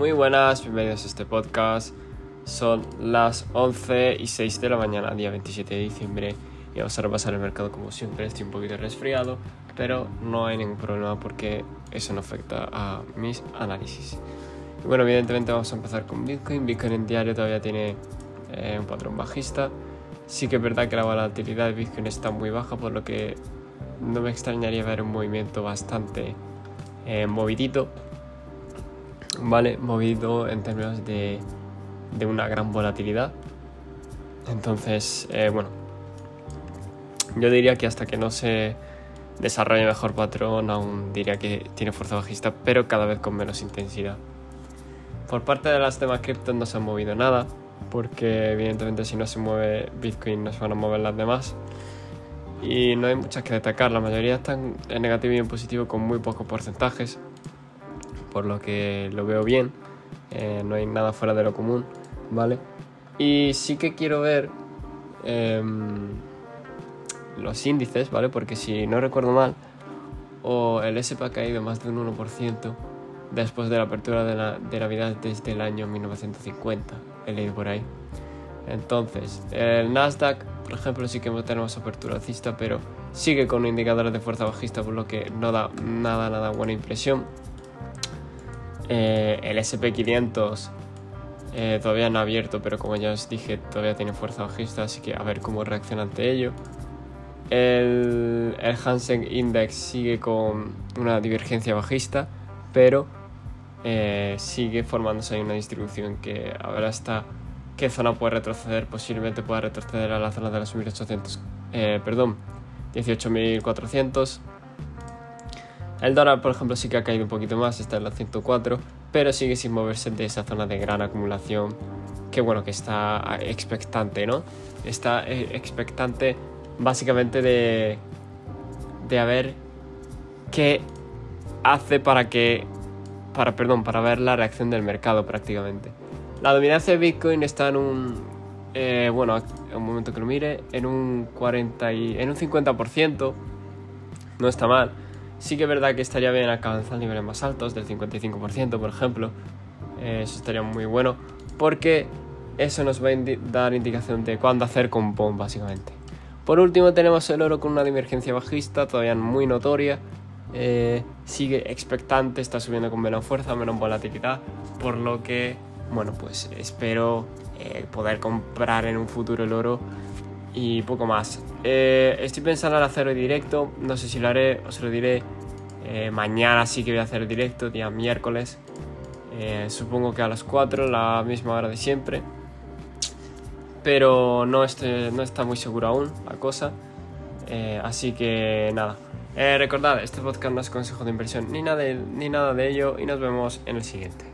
Muy buenas, bienvenidos a este podcast. Son las 11 y 6 de la mañana, día 27 de diciembre, y vamos a repasar el mercado como siempre. Estoy un poquito resfriado, pero no hay ningún problema porque eso no afecta a mis análisis. Y bueno, evidentemente vamos a empezar con Bitcoin. Bitcoin en diario todavía tiene eh, un patrón bajista. Sí que es verdad que la volatilidad de Bitcoin está muy baja, por lo que no me extrañaría ver un movimiento bastante eh, movidito ¿vale? Movido en términos de, de una gran volatilidad. Entonces, eh, bueno, yo diría que hasta que no se desarrolle mejor patrón, aún diría que tiene fuerza bajista, pero cada vez con menos intensidad. Por parte de las demás criptos no se ha movido nada, porque evidentemente si no se mueve Bitcoin no se van a mover las demás. Y no hay muchas que destacar, la mayoría están en negativo y en positivo con muy pocos porcentajes por lo que lo veo bien. Eh, no hay nada fuera de lo común, ¿vale? Y sí que quiero ver em, los índices, ¿vale? Porque si no recuerdo mal, o el SP ha caído más de un 1% después de la apertura de, la, de Navidad desde el año 1950, he leído por ahí. Entonces, el Nasdaq, por ejemplo, sí que tenemos apertura alcista, pero sigue con indicadores de fuerza bajista, por lo que no da nada, nada buena impresión. Eh, el SP500 eh, todavía no ha abierto, pero como ya os dije, todavía tiene fuerza bajista, así que a ver cómo reacciona ante ello. El, el Hansen Index sigue con una divergencia bajista, pero eh, sigue formándose ahí una distribución que ahora está qué zona puede retroceder, posiblemente pueda retroceder a la zona de los 1800, perdón, 18.400 el dólar, por ejemplo, sí que ha caído un poquito más, está en los 104, pero sigue sin moverse de esa zona de gran acumulación, que bueno, que está expectante, ¿no? Está eh, expectante básicamente de, de ver qué hace para que, para, perdón, para ver la reacción del mercado prácticamente. La dominancia de Bitcoin está en un, eh, bueno, un momento que lo mire, en un 40 y, en un 50%, no está mal Sí que es verdad que estaría bien alcanzar niveles más altos, del 55%, por ejemplo. Eso estaría muy bueno, porque eso nos va a dar indicación de cuándo hacer compón, básicamente. Por último, tenemos el oro con una divergencia bajista, todavía muy notoria. Eh, sigue expectante, está subiendo con menos fuerza, menos volatilidad, por lo que, bueno, pues espero eh, poder comprar en un futuro el oro y poco más. Eh, estoy pensando en hacer el directo, no sé si lo haré, os lo diré. Eh, mañana sí que voy a hacer directo, día miércoles. Eh, supongo que a las 4, la misma hora de siempre. Pero no, estoy, no está muy seguro aún la cosa. así que nada. recordad, este podcast no es consejo de inversión ni nada, ni nada de ello y nos vemos en el siguiente.